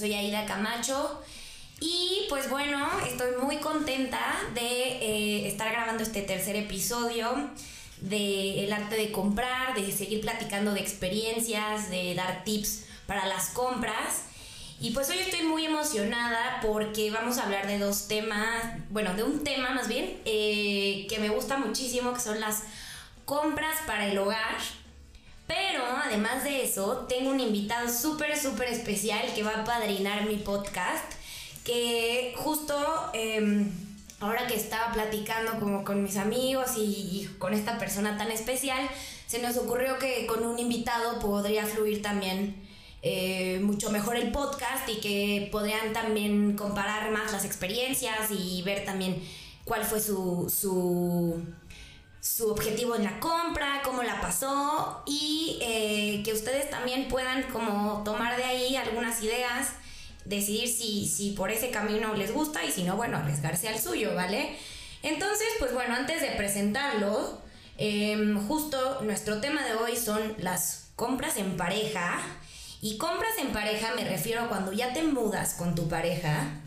soy Aida Camacho y pues bueno, estoy muy contenta de eh, estar grabando este tercer episodio de el arte de comprar, de seguir platicando de experiencias, de dar tips para las compras. Y pues hoy estoy muy emocionada porque vamos a hablar de dos temas, bueno, de un tema más bien, eh, que me gusta muchísimo, que son las compras para el hogar. Pero además de eso, tengo un invitado súper, súper especial que va a padrinar mi podcast, que justo em, ahora que estaba platicando como con mis amigos y, con esta persona tan especial, se nos ocurrió que con un invitado podría fluir también eh, mucho mejor el podcast y que podrían también comparar más las experiencias y ver también cuál fue su, su, su objetivo en la compra, cómo la pasó y eh, que ustedes también puedan como tomar de ahí algunas ideas, decidir si, si por ese camino les gusta y si no, bueno, arriesgarse al suyo, ¿vale? Entonces, pues bueno, antes de presentarlo, em, justo nuestro tema de hoy son las compras en pareja y compras en pareja me refiero a cuando ya te mudas con tu pareja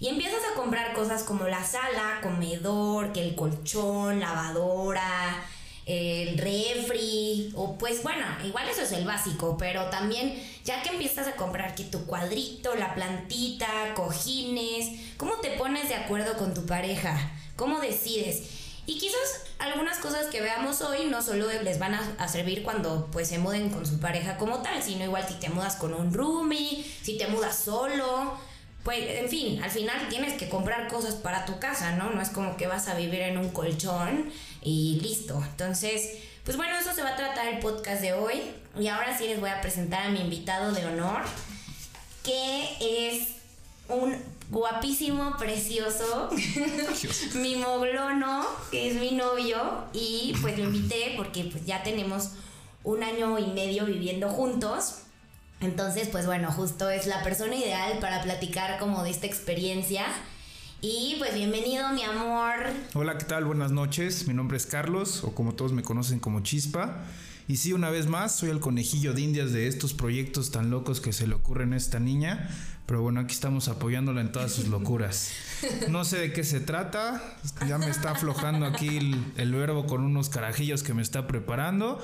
y empiezas a comprar cosas como la sala, comedor, que el colchón, lavadora, el refri, o pues bueno, igual eso es el básico, pero también ya que empiezas a comprar que tu cuadrito, la plantita, cojines, ¿cómo te pones de acuerdo con tu pareja? ¿Cómo decides? Y quizás algunas cosas que veamos hoy no solo les van a, servir cuando pues se muden con su pareja como tal, sino igual si te mudas con un roomie, si te mudas solo, pues en fin, al final tienes que comprar cosas para tu casa, ¿no? No es como que vas a vivir en un colchón y listo. Entonces, pues bueno, eso se va a tratar el podcast de hoy. Y ahora sí les voy a presentar a mi invitado de honor, que es un guapísimo, precioso, mi moglono, que es mi novio, y pues lo invité porque pues ya tenemos un año y medio viviendo juntos. Entonces, pues bueno, justo es la persona ideal para platicar como de esta experiencia. Y pues bienvenido, mi amor. Hola, ¿qué tal? Buenas noches. Mi nombre es Carlos, o como todos me conocen como Chispa. Y sí, una vez más, soy el conejillo de indias de estos proyectos tan locos que se le ocurren a esta niña. Pero bueno, aquí estamos apoyándola en todas sus locuras. No sé de qué se trata. Ya me está aflojando aquí el, verbo con unos carajillos que me está preparando.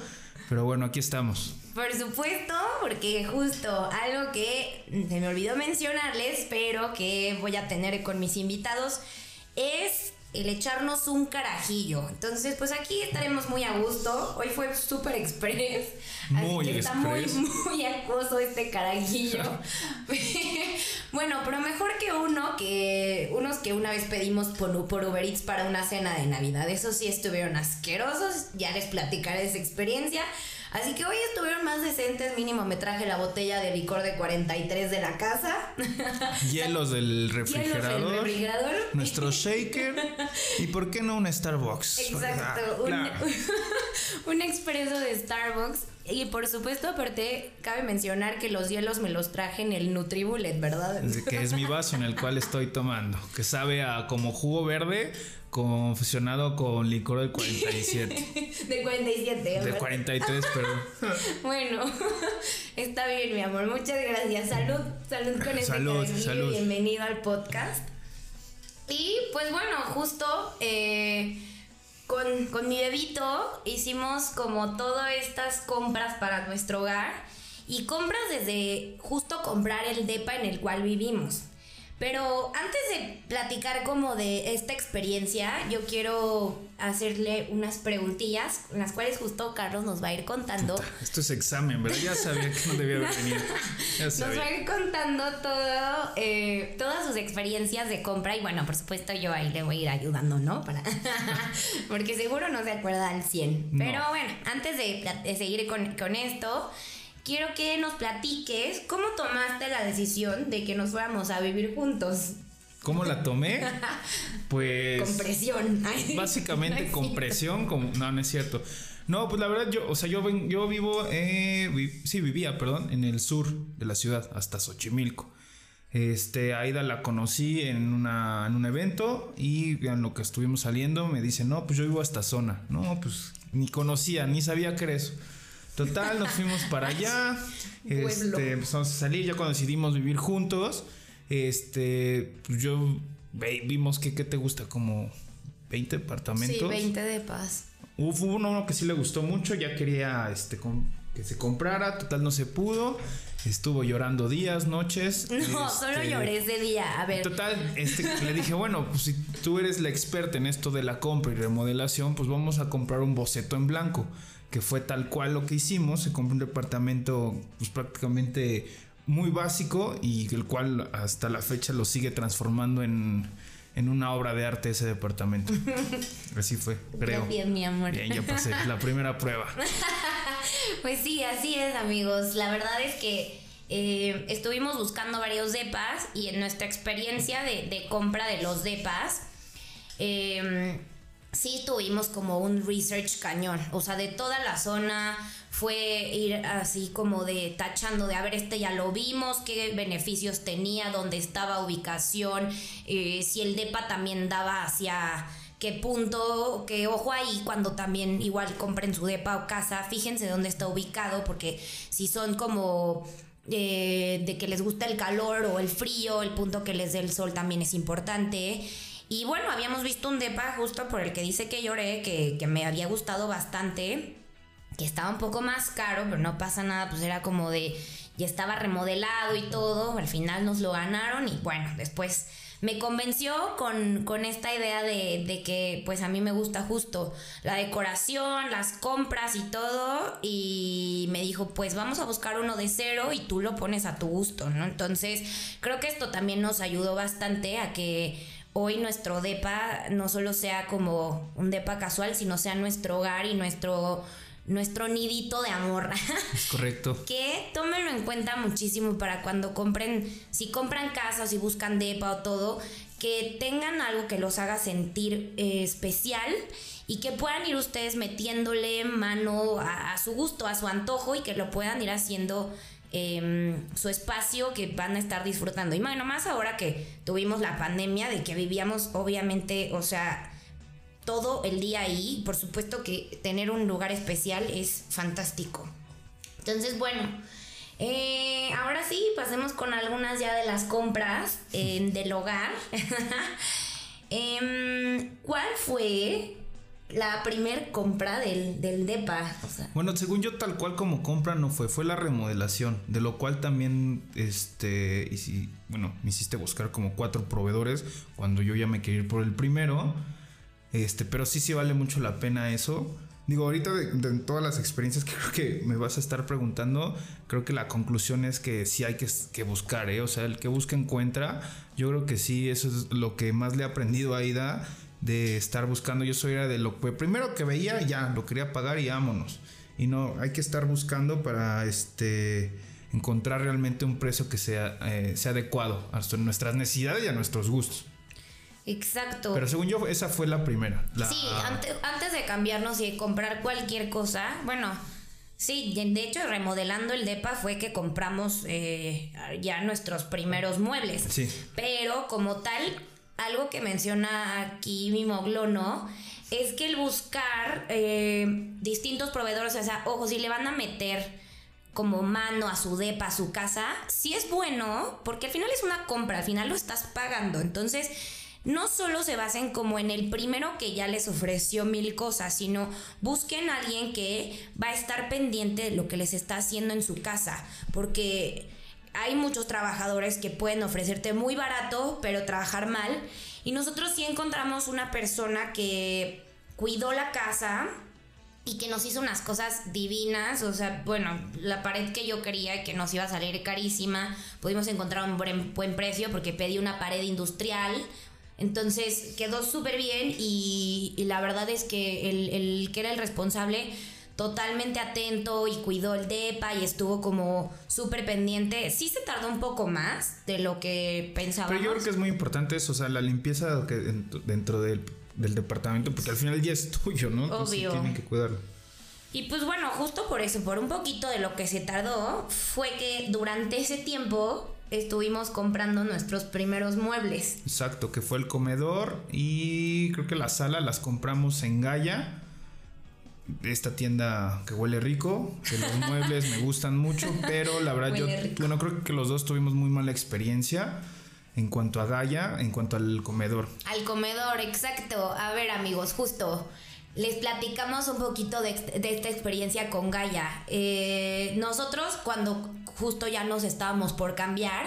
Pero bueno, aquí estamos. Por supuesto, porque justo algo que se me olvidó mencionarles, pero que voy a tener con mis invitados, es el echarnos un carajillo. Entonces, pues aquí estaremos muy a gusto. Hoy fue súper express. Muy así está muy, muy acoso este carajillo. bueno, pero mejor que uno que unos que una vez pedimos por, por Uber Eats para una cena de Navidad. Esos sí estuvieron asquerosos. Ya les platicaré esa experiencia. Así que hoy estuvieron más decentes, mínimo me traje la botella de licor de 43 de la casa. Hielos del refrigerador. Hielos del refrigerador. Nuestro shaker. ¿Y por qué no un Starbucks? Exacto, un, un expreso de Starbucks. Y por supuesto, aparte, cabe mencionar que los hielos me los traje en el Nutribullet, ¿verdad? Que es mi vaso en el cual estoy tomando, que sabe a como jugo verde confusionado con licor de 47. de 47, De 43, pero. bueno, está bien, mi amor. Muchas gracias. Salud, salud con este salud, salud. Bienvenido al podcast. Y pues bueno, justo eh, con, con mi bebito hicimos como todas estas compras para nuestro hogar. Y compras desde justo comprar el DEPA en el cual vivimos. Pero antes de platicar como de esta experiencia, yo quiero hacerle unas preguntillas, las cuales justo Carlos nos va a ir contando. Esto es examen, ¿verdad? Ya sabía que no debía venir. Nos va a ir contando todo, eh, todas sus experiencias de compra y bueno, por supuesto yo ahí le voy a ir ayudando, ¿no? Para Porque seguro no se acuerda al 100. Pero bueno, antes de, seguir con, con esto quiero que nos platiques cómo tomaste la decisión de que nos fuéramos a vivir juntos. ¿Cómo la tomé? Pues. Con presión. básicamente con presión. Como, no, no es cierto. No, pues la verdad, yo, o sea, yo, yo vivo, eh, sí, vivía, perdón, en el sur de la ciudad, hasta Xochimilco. Este, Aida la conocí en, una, en un evento y en lo que estuvimos saliendo me dice, no, pues yo vivo a esta zona. No, pues ni conocía, ni sabía qué era eso. Total, nos fuimos para allá. este, empezamos a salir. Ya cuando decidimos vivir juntos, este, pues yo vimos que, ¿qué te gusta? Como 20 departamentos. Sí, 20 de paz. Hubo uno que sí le gustó mucho, ya quería este, que se comprara, total no se pudo. Estuvo llorando días, noches. No, solo este, lloré ese día. A ver. Total, este, le dije, bueno, pues si tú eres la experta en esto de la compra y remodelación, pues vamos a comprar un boceto en blanco, que fue tal cual lo que hicimos. Se compró un departamento, pues prácticamente muy básico y el cual hasta la fecha lo sigue transformando en, en una obra de arte ese departamento. Así fue, creo. Bien, mi amor. Bien, ya pasé la primera prueba. Pues sí, así es, amigos. La verdad es que eh, estuvimos buscando varios depas y en nuestra experiencia de, compra de los depas, em, sí tuvimos como un research cañón. O sea, de toda la zona fue ir así como de tachando de a ver, este ya lo vimos, qué beneficios tenía, dónde estaba ubicación, eh, si el depa también daba hacia qué punto, que ojo ahí cuando también igual compren su depa o casa, fíjense dónde está ubicado, porque si son como eh, de que les gusta el calor o el frío, el punto que les dé el sol también es importante. Y bueno, habíamos visto un depa justo por el que dice que lloré, que, que me había gustado bastante, que estaba un poco más caro, pero no pasa nada, pues era como de, ya estaba remodelado y todo, al final nos lo ganaron y bueno, después me convenció con, esta idea de, que pues a mí me gusta justo la decoración, las compras y todo y me dijo pues vamos a buscar uno de cero y tú lo pones a tu gusto, ¿no? Entonces creo que esto también nos ayudó bastante a que hoy nuestro DEPA no solo sea como un DEPA casual, sino sea nuestro hogar y nuestro nuestro nidito de amor. Es correcto. que tómenlo en cuenta muchísimo para cuando compren, si compran casas, si buscan depa o todo, que tengan algo que los haga sentir eh, especial y que puedan ir ustedes metiéndole mano a, su gusto, a su antojo y que lo puedan ir haciendo em, su espacio que van a estar disfrutando. Y bueno, más ahora que tuvimos la pandemia, de que vivíamos obviamente, o sea, todo el día ahí. Por supuesto que tener un lugar especial es fantástico. Entonces, bueno, eh, ahora sí, pasemos con algunas ya de las compras del hogar. Em, ¿Cuál fue la primer compra del, del DEPA? Bueno, según yo, tal cual como compra no fue, fue la remodelación, de lo cual también, este, y si, bueno, me hiciste buscar como cuatro proveedores cuando yo ya me quería ir por el primero. Este, pero sí, sí vale mucho la pena eso. Digo, ahorita de, todas las experiencias que creo que me vas a estar preguntando, creo que la conclusión es que sí hay que, buscar, ¿eh? O sea, el que busca encuentra. Yo creo que sí, eso es lo que más le he aprendido a Aida de estar buscando. Yo soy era de lo primero que veía, ya lo quería pagar y vámonos. Y no, hay que estar buscando para este encontrar realmente un precio que eh, sea adecuado a nuestras necesidades y a nuestros gustos. Exacto. Pero según yo, esa fue la primera. Sí, antes, de cambiarnos y de comprar cualquier cosa, bueno, sí, de hecho, remodelando el DEPA fue que compramos eh, ya nuestros primeros muebles. Sí. Pero como tal, algo que menciona aquí mi moglono es que el buscar eh, distintos proveedores, o sea, ojo, si le van a meter como mano a su depa, a su casa, sí es bueno, porque al final es una compra, al final lo estás pagando. Entonces, no solo se basen como en el primero que ya les ofreció mil cosas, sino busquen a alguien que va a estar pendiente de lo que les está haciendo en su casa, porque hay muchos trabajadores que pueden ofrecerte muy barato, pero trabajar mal. Y nosotros sí encontramos una persona que cuidó la casa y que nos hizo unas cosas divinas. O sea, bueno, la pared que yo quería y que nos iba a salir carísima, pudimos encontrar un buen, buen precio porque pedí una pared industrial entonces quedó súper bien y, la verdad es que el, que era el responsable totalmente atento y cuidó el DEPA y estuvo como súper pendiente. Sí se tardó un poco más de lo que pensábamos. Pero yo creo que es muy importante eso, o sea, la limpieza que dentro del, departamento, porque al final ya es tuyo, ¿no? Obvio. tienen que cuidarlo. Y pues bueno, justo por eso, por un poquito de lo que se tardó, fue que durante ese tiempo estuvimos comprando nuestros primeros muebles. Exacto, que fue el comedor y creo que la sala las compramos en Gaia. Esta tienda que huele rico, que los muebles me gustan mucho, pero la verdad yo, bueno, creo que los dos tuvimos muy mala experiencia en cuanto a Gaia, en cuanto al comedor. Al comedor, exacto. A ver amigos, justo les platicamos un poquito de, esta experiencia con Gaia. Eh, nosotros cuando justo ya nos estábamos por cambiar,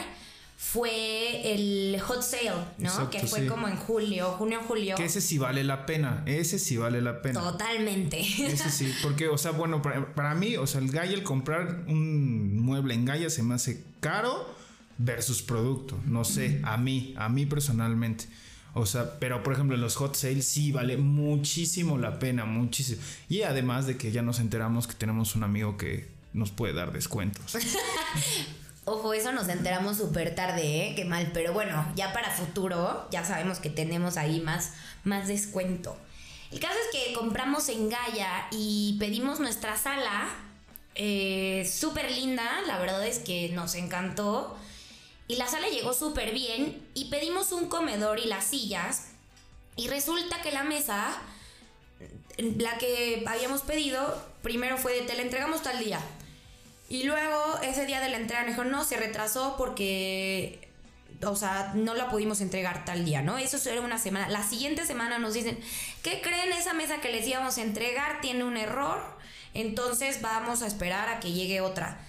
fue el hot sale, ¿no? que fue como en julio, junio, julio. Que ese sí vale la pena, ese sí vale la pena. Totalmente. Ese sí, porque, o sea, bueno, para, mí, o sea, el Gaia, el comprar un mueble en Gaia se me hace caro versus producto, no sé, a mí, a mí personalmente. O sea, pero por ejemplo en los hot sales sí vale muchísimo la pena, muchísimo. Y además de que ya nos enteramos que tenemos un amigo que nos puede dar descuentos. Ojo, eso nos enteramos súper tarde, ¿eh? Qué mal. Pero bueno, ya para futuro, ya sabemos que tenemos ahí más, más descuento. El caso es que compramos en Gaia y pedimos nuestra sala. Eh, súper linda, la verdad es que nos encantó. Y la sala llegó súper bien y pedimos un comedor y las sillas. Y resulta que la mesa, la que habíamos pedido, primero fue de te la entregamos tal día. Y luego ese día de la entrega me dijo, no, se retrasó porque, o sea, no la pudimos entregar tal día, ¿no? Eso era una semana. La siguiente semana nos dicen, ¿qué creen? Esa mesa que les íbamos a entregar tiene un error, entonces vamos a esperar a que llegue otra.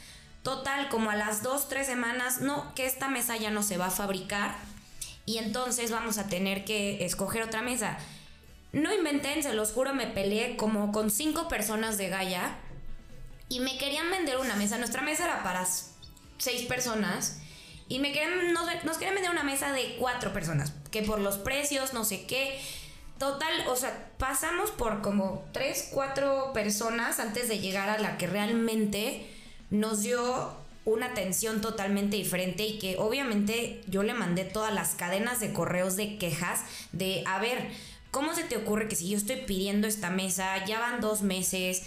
Total, como a las dos, tres semanas, no, que esta mesa ya no se va a fabricar y entonces vamos a tener que escoger otra mesa. No inventen, se los juro, me peleé como con cinco personas de Gaia y me querían vender una mesa. Nuestra mesa era para seis personas y me querían, nos, nos querían vender una mesa de cuatro personas, que por los precios, no sé qué. Total, o sea, pasamos por como tres, cuatro personas antes de llegar a la que realmente nos dio una atención totalmente diferente y que obviamente yo le mandé todas las cadenas de correos de quejas de, a ver, ¿cómo se te ocurre que si yo estoy pidiendo esta mesa, ya van dos meses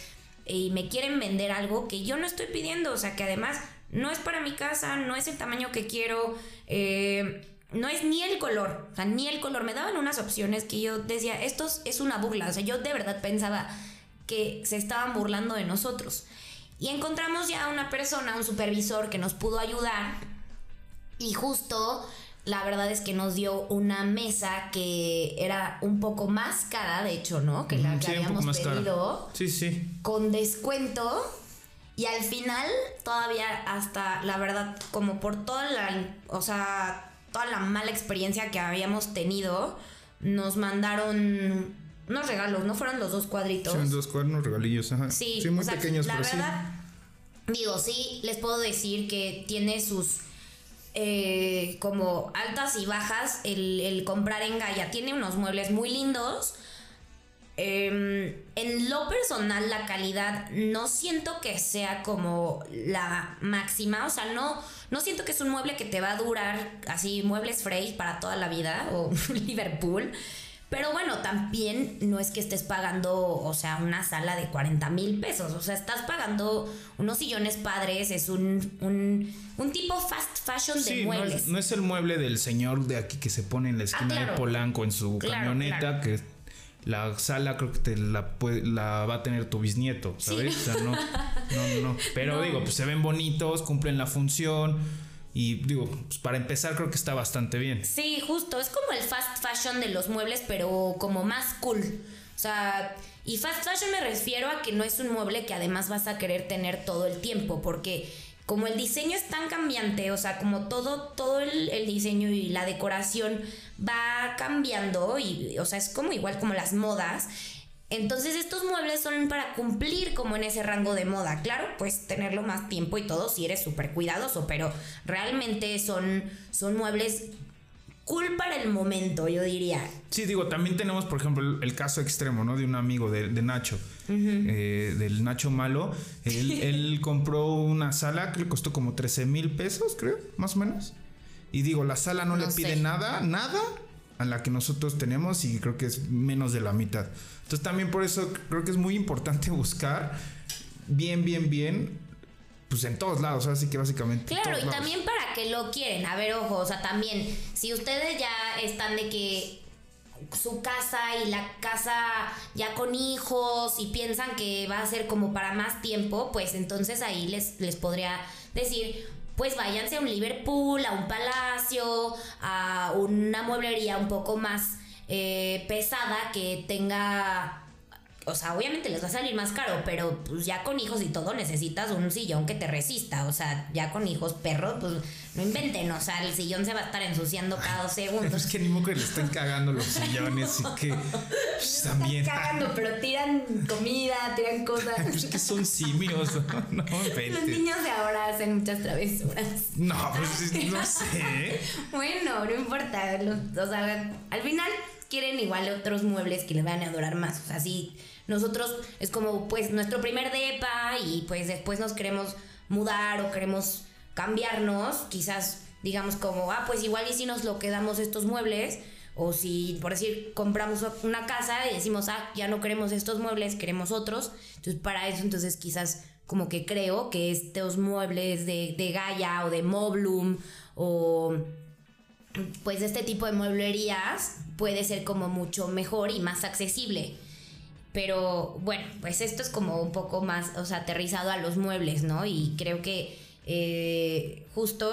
y me quieren vender algo que yo no estoy pidiendo? O sea, que además no es para mi casa, no es el tamaño que quiero, eh, no es ni el color, o sea, ni el color. Me daban unas opciones que yo decía, esto es una burla, o sea, yo de verdad pensaba que se estaban burlando de nosotros. Y encontramos ya una persona, un supervisor que nos pudo ayudar y justo la verdad es que nos dio una mesa que era un poco más cara, de hecho, ¿no? Que la que habíamos pedido. Sí, sí. Con descuento. Y al final, todavía hasta, la verdad, como por toda la, o sea, toda la mala experiencia que habíamos tenido, nos mandaron unos regalos, ¿no? Fueron los dos cuadritos. Son dos cuadernos regalillos, ajá. Sí, muy pequeños, la verdad, Digo, sí, les puedo decir que tiene sus eh, como altas y bajas el, comprar en Gaia. Tiene unos muebles muy lindos. Em, en lo personal, la calidad no siento que sea como la máxima. O sea, no, no siento que es un mueble que te va a durar así, muebles Frey para toda la vida o Liverpool. Pero bueno, también no es que estés pagando, o sea, una sala de 40 mil pesos. O sea, estás pagando unos sillones padres, es un, un, tipo fast fashion de muebles. No es, el mueble del señor de aquí que se pone en la esquina ah, de Polanco en su camioneta, que la sala creo que te la, la va a tener tu bisnieto, ¿sabes? O sea, no, no, no. Pero digo, pues se ven bonitos, cumplen la función y digo, pues para empezar creo que está bastante bien. Sí, justo, es como el fast fashion de los muebles, pero como más cool. O sea, y fast fashion me refiero a que no es un mueble que además vas a querer tener todo el tiempo, porque como el diseño es tan cambiante, o sea, como todo, todo el, el diseño y la decoración va cambiando, y, o sea, es como igual como las modas. Entonces estos muebles son para cumplir como en ese rango de moda. Claro, pues tenerlo más tiempo y todo si eres súper cuidadoso, pero realmente son, son muebles cool para el momento, yo diría. Sí, digo, también tenemos, por ejemplo, el, caso extremo, ¿no? De un amigo de, Nacho, eh, del Nacho Malo. Él, compró una sala que le costó como 13 mil pesos, creo, más o menos. Y digo, la sala no, le pide nada, nada a la que nosotros tenemos y creo que es menos de la mitad. Entonces también por eso creo que es muy importante buscar bien, bien, bien, pues en todos lados, así que básicamente. Claro, y también para qué lo quieren. A ver, ojo, o sea, también, si ustedes ya están de que su casa y la casa ya con hijos y piensan que va a ser como para más tiempo, pues entonces ahí les, les podría decir, pues váyanse a un Liverpool, a un palacio, a una mueblería un poco más eh, pesada que tenga o sea, obviamente les va a salir más caro, pero pues ya con hijos y todo necesitas un sillón que te resista. O sea, ya con hijos perros, pues no inventen. O sea, el sillón se va a estar ensuciando cada dos segundos. es que ni modo que le estén cagando los sillones y que pues, también. Están cagando, pero tiran comida, tiran cosas. Es que son simios, no, Los niños de ahora hacen muchas travesuras. No, pues no sé. bueno, no importa. o sea, al final quieren igual otros muebles que les van a durar más. O sea, sí nosotros es como pues nuestro primer depa y pues después nos queremos mudar o queremos cambiarnos, quizás digamos como, ah, pues igual y si nos lo quedamos estos muebles, o si, por decir, compramos una casa y decimos, ah, ya no queremos estos muebles, queremos otros, entonces para eso entonces quizás como que creo que estos muebles de, de Gaia o de Moblum o pues este tipo de mueblerías puede ser como mucho mejor y más accesible. Pero bueno, pues esto es como un poco más, o sea, aterrizado a los muebles, ¿no? Y creo que eh, justo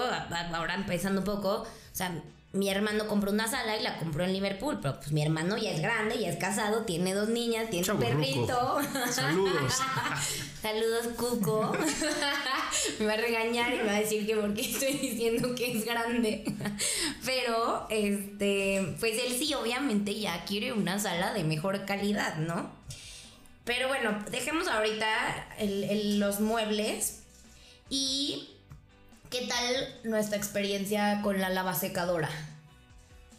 ahora empezando un poco, o sea, mi hermano compró una sala y la compró en Liverpool, pero pues mi hermano ya es grande, ya es casado, tiene dos niñas, tiene un perrito. Saludos. Saludos, Cuco. me va a regañar y me va a decir que porque estoy diciendo que es grande. pero, este, pues él sí, obviamente ya quiere una sala de mejor calidad, ¿no? Pero bueno, dejemos ahorita los muebles y qué tal nuestra experiencia con la lava secadora.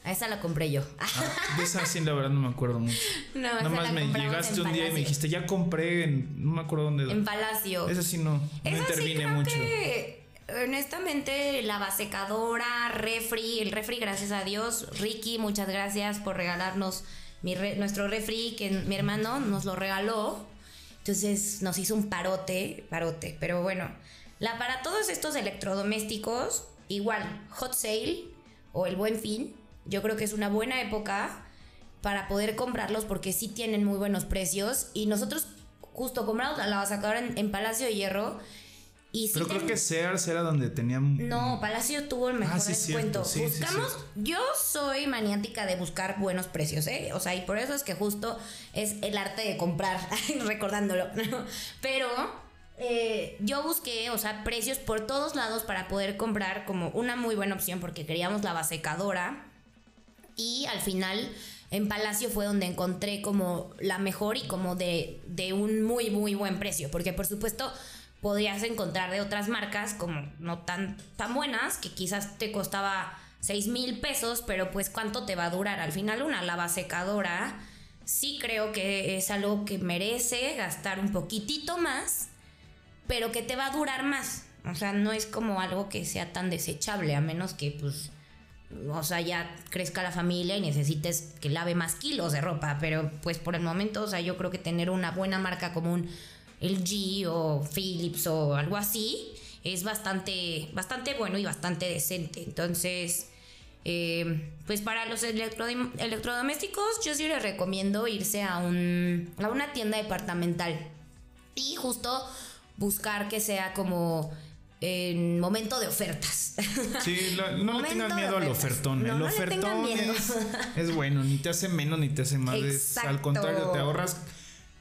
A esa la compré yo. Ah, de esa sí, la verdad no me acuerdo mucho. No, Nada más me llegaste un día y me dijiste, ya compré en. No me acuerdo dónde. En Palacio. Esa sí no. No intervine mucho. Que, honestamente, lava secadora, refri. El refri, gracias a Dios. Ricky, muchas gracias por regalarnos nuestro refri que mi hermano nos lo regaló. Entonces nos hizo un parote, parote. Pero bueno, la, para todos estos electrodomésticos, igual, hot sale o el buen fin, yo creo que es una buena época para poder comprarlos porque sí tienen muy buenos precios. Y nosotros justo compramos la lavasacadora en, en Palacio de Hierro pero creo que Sears era donde tenían. No, Palacio tuvo el mejor ah, descuento. Buscamos. yo soy maniática de buscar buenos precios, ¿eh? O sea, y por eso es que justo es el arte de comprar, recordándolo. Pero eh, yo busqué, o sea, precios por todos lados para poder comprar como una muy buena opción porque queríamos la basecadora. Y al final en Palacio fue donde encontré como la mejor y como de, un muy, muy buen precio. Porque por supuesto podrías encontrar de otras marcas como no tan, tan buenas, que quizás te costaba 6 mil pesos, pero pues cuánto te va a durar. Al final una lava secadora sí creo que es algo que merece gastar un poquitito más, pero que te va a durar más. O sea, no es como algo que sea tan desechable, a menos que pues... O sea, ya crezca la familia y necesites que lave más kilos de ropa. Pero pues por el momento, o sea, yo creo que tener una buena marca como un LG o Philips o algo así, es bastante, bastante bueno y bastante decente. Entonces, eh, pues para los electrodomésticos, yo sí les recomiendo irse a, un, a una tienda departamental y justo buscar que sea como en momento de ofertas. Sí, no le tengan miedo al ofertón. el ofertón es, bueno, ni te hace menos ni te hace más. al contrario, te ahorras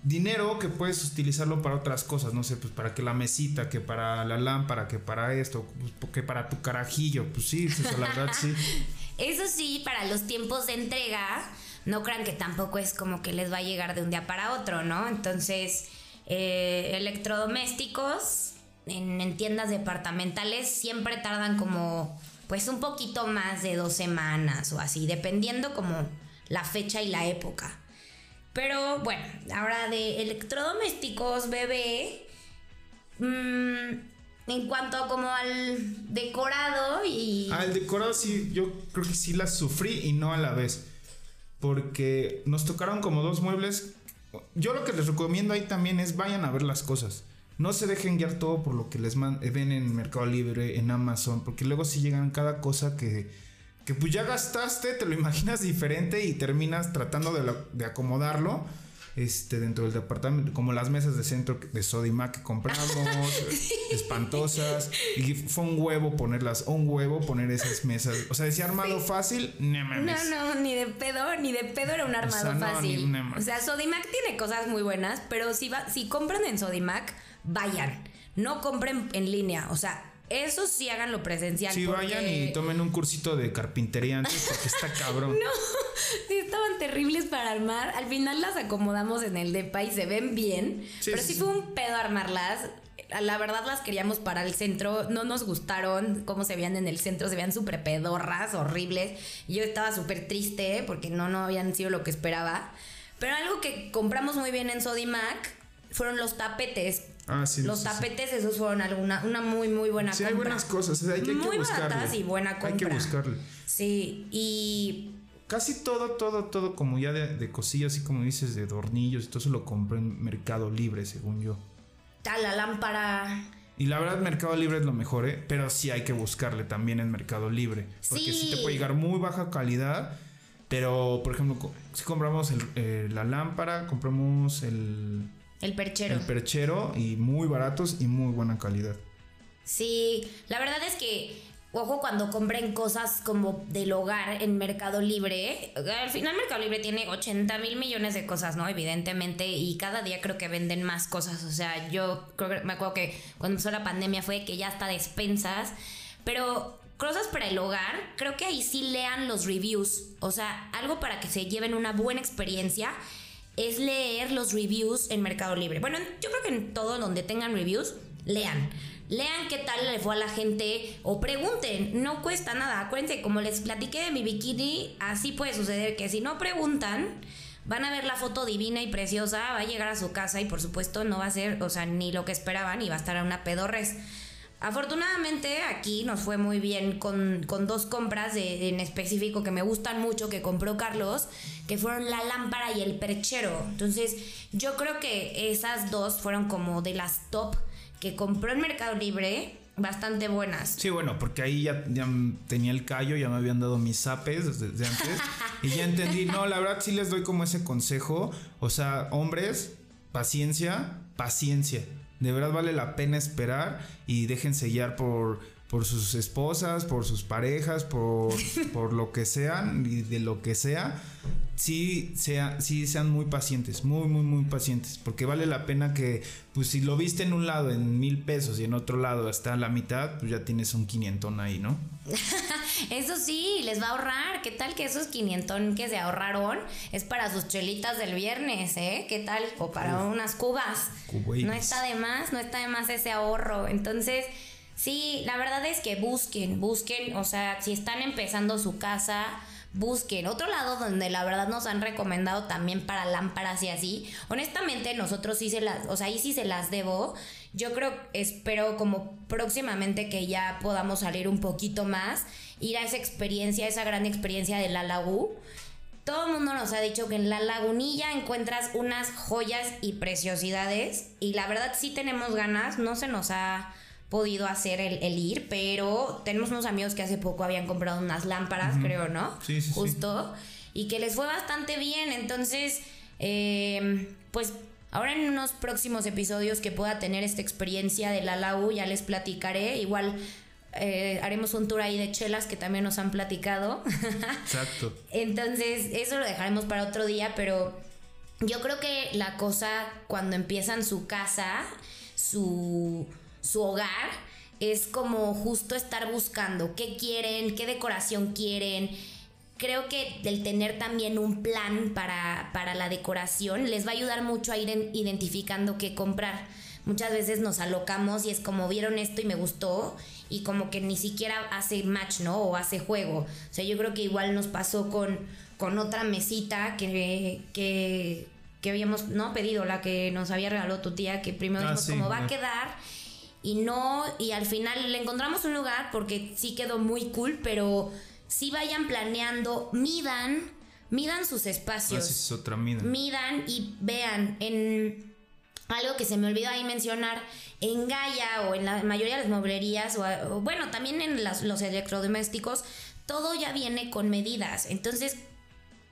dinero que puedes utilizarlo para otras cosas, no sé, pues para que la mesita, que para la lámpara, que para esto, pues, que para tu carajillo, pues sí, pues, la verdad sí. Eso sí, para los tiempos de entrega, no crean que tampoco es como que les va a llegar de un día para otro, ¿no? Entonces, eh, electrodomésticos en, en tiendas departamentales siempre tardan como, pues un poquito más de dos semanas o así, dependiendo como la fecha y la época. Pero bueno, ahora de electrodomésticos, bebé. Mm, en cuanto como al decorado y... Al decorado sí, yo creo que sí las sufrí y no a la vez. Porque nos tocaron como dos muebles. Yo lo que les recomiendo ahí también es vayan a ver las cosas. no se dejen guiar todo por lo que les eh, ven en Mercado Libre, en Amazon, porque luego si llegan cada cosa que, que pues ya gastaste, te lo imaginas diferente y terminas tratando de acomodarlo. Este, dentro del departamento, como las mesas de centro de Sodimac que compramos, espantosas, y fue un huevo ponerlas, un huevo poner esas mesas. O sea, decía armado fácil, no mames. No, no, ni de pedo, ni de pedo era un armado sea, no, fácil. ni o sea, Sodimac tiene cosas muy buenas, pero si, va, si compran en Sodimac, vayan. No compren en línea. O sea, eso sí háganlo presencial. Sí, porque- vayan y tomen un cursito de carpintería antes porque está cabrón. Sí, estaban terribles para armar. Al final las acomodamos en el depa y se ven bien. Sí, pero sí, fue un pedo armarlas. La verdad las queríamos para el centro. No nos gustaron cómo se veían en el centro. Se veían súper pedorras, horribles. Yo estaba súper triste porque no, no habían sido lo que esperaba. Pero algo que compramos muy bien en Sodimac fueron los tapetes. Ah, sí. los sí, sí. tapetes, esos fueron alguna, una muy, muy buena Sí, hay compra. buenas cosas, hay que, hay que Muy buscarle. baratas y buena Hay que compra. buscarle. Sí, y Casi todo, todo, todo, como ya de, de cosillas, así como dices, de dornillos y todo eso lo compré en Mercado Libre, según yo. tal, la lámpara. Y la verdad, Mercado Libre es lo mejor, ¿eh? Pero sí hay que buscarle también en Mercado Libre. Porque sí, Sí. te puede llegar muy baja calidad. Pero, por ejemplo, si compramos el- eh, la lámpara, compramos el, El perchero. el perchero y muy baratos y muy buena calidad. sí, la verdad es que, ojo, cuando compren cosas como del hogar en Mercado Libre, al final Mercado Libre tiene 80 mil millones de cosas, ¿no? Evidentemente, y cada día creo que venden más cosas. O sea, yo creo que, me acuerdo que cuando empezó la pandemia fue que ya hasta despensas, pero cosas para el hogar, creo que ahí sí lean los reviews. O sea, algo para que se lleven una buena experiencia es leer los reviews en Mercado Libre. Bueno, yo creo que en todo donde tengan reviews, lean. Lean qué tal le fue a la gente o pregunten, no cuesta nada. Acuérdense, como les platiqué de mi bikini, así puede suceder que si no preguntan, van a ver la foto divina y preciosa, va a llegar a su casa y por supuesto no va a ser, o sea, ni lo que esperaban y va a estar a una pedorres. Afortunadamente aquí nos fue muy bien con, con dos compras en específico que me gustan mucho que compró Carlos, que fueron la lámpara y el perchero. Entonces yo creo que esas dos fueron como de las top que compró en Mercado Libre, bastante buenas. Sí, bueno, porque ahí ya, ya tenía el callo, ya me habían dado mis zapes desde, desde antes. y ya entendí, no, la verdad sí les doy como ese consejo. O sea, hombres, paciencia, paciencia. De verdad vale la pena esperar y déjense guiar por, por sus esposas, por sus parejas, por, por lo que sean y de lo que sea. Sí, sea, sí sean muy pacientes, muy, muy, muy pacientes, porque vale la pena que, pues si lo viste en un lado en mil pesos y en otro lado está a la mitad, pues ya tienes un quinientón ahí, ¿no? Eso sí, les va a ahorrar. ¿Qué tal que esos 500 que se ahorraron es para sus chelitas del viernes, eh? ¿Qué tal? O para unas cubas. Cubates. No está de más, no está de más ese ahorro. Entonces, sí, la verdad es que busquen, busquen, o sea, si están empezando su casa, busquen. Otro lado donde la verdad nos han recomendado también para lámparas y así. Honestamente, nosotros sí se las, o sea, ahí sí se las debo. Yo creo, espero como próximamente que ya podamos salir un poquito más, ir a esa experiencia, esa gran experiencia de la Lagú. Todo el mundo nos ha dicho que en la lagunilla encuentras unas joyas y preciosidades y la verdad sí tenemos ganas, no se nos ha podido hacer el, el ir, pero tenemos unos amigos que hace poco habían comprado unas lámparas, creo, ¿no? Sí, sí, sí. Justo. Y que les fue bastante bien, entonces, eh, pues ahora en unos próximos episodios que pueda tener esta experiencia de la LAU, ya les platicaré, igual... eh, haremos un tour ahí de chelas que también nos han platicado. Exacto. Entonces, eso lo dejaremos para otro día, pero yo creo que la cosa cuando empiezan su casa, su, su hogar, es como justo estar buscando qué quieren, qué decoración quieren. Creo que el tener también un plan para, para la decoración les va a ayudar mucho a ir en- identificando qué comprar. Muchas veces nos alocamos y es como vieron esto y me gustó y como que ni siquiera hace match, ¿no? O hace juego. O sea, yo creo que igual nos pasó con, con otra mesita que, que, que habíamos, ¿no? Pedido, la que nos había regalado tu tía, que primero Ah, sí, cómo va a quedar y no, y al final le encontramos un lugar porque sí quedó muy cool, pero sí vayan planeando, midan, midan sus espacios Así es otra mida. midan y vean en algo que se me olvidó ahí mencionar, en Gaia o en la mayoría de las mueblerías, o, bueno, también en los electrodomésticos, todo ya viene con medidas. Entonces,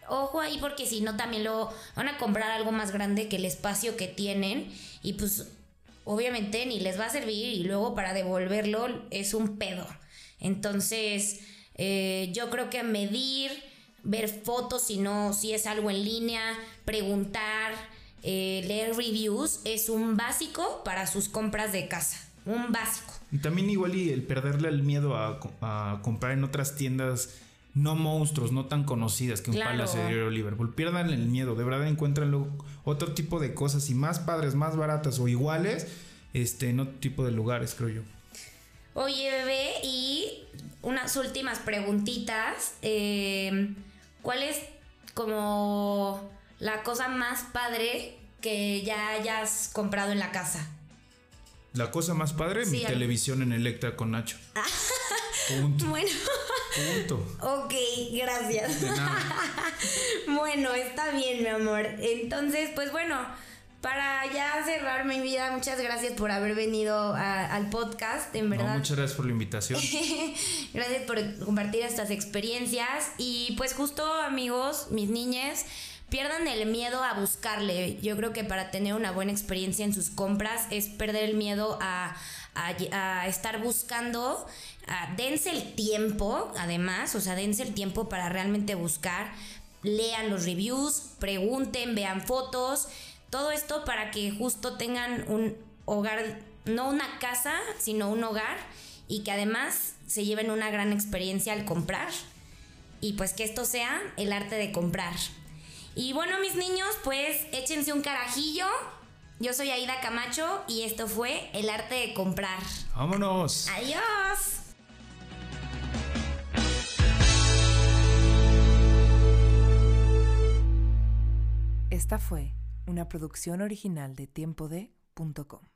ojo ahí porque si no también lo van a comprar algo más grande que el espacio que tienen y pues obviamente ni les va a servir y luego para devolverlo es un pedo. Entonces, eh, yo creo que medir, ver fotos si no, si es algo en línea, preguntar, eh, leer reviews es un básico para sus compras de casa. Un básico. Y también igual y el perderle el miedo a, comprar en otras tiendas no monstruos, no tan conocidas que un Palace de Liverpool. Pierdan el miedo, de verdad encuentran otro tipo de cosas y más padres, más baratas o iguales este, en otro tipo de lugares, creo yo. Oye, bebé, y unas últimas preguntitas. Eh, ¿Cuál es como la cosa más padre que ya hayas comprado en la casa? La cosa más padre, mi televisión en Electra con Nacho. Punto. Bueno. Punto. Ok, gracias. bueno, está bien, mi amor. Entonces, pues bueno, para ya cerrar mi vida, muchas gracias por haber venido al podcast, en verdad. muchas gracias por la invitación. gracias por compartir estas experiencias. Y pues justo, amigos, mis niñas pierdan el miedo a buscarle. Yo creo que para tener una buena experiencia en sus compras es perder el miedo a, estar buscando. dense el tiempo, además, o sea, dense el tiempo para realmente buscar. Lean los reviews, pregunten, vean fotos. Todo esto para que justo tengan un hogar, no una casa, sino un hogar y que además se lleven una gran experiencia al comprar. Y pues que esto sea el arte de comprar. Y bueno, mis niños, pues échense un carajillo. Yo soy Aida Camacho y esto fue El arte de comprar. Vámonos. Adiós. Esta fue una producción original de tiempode.com.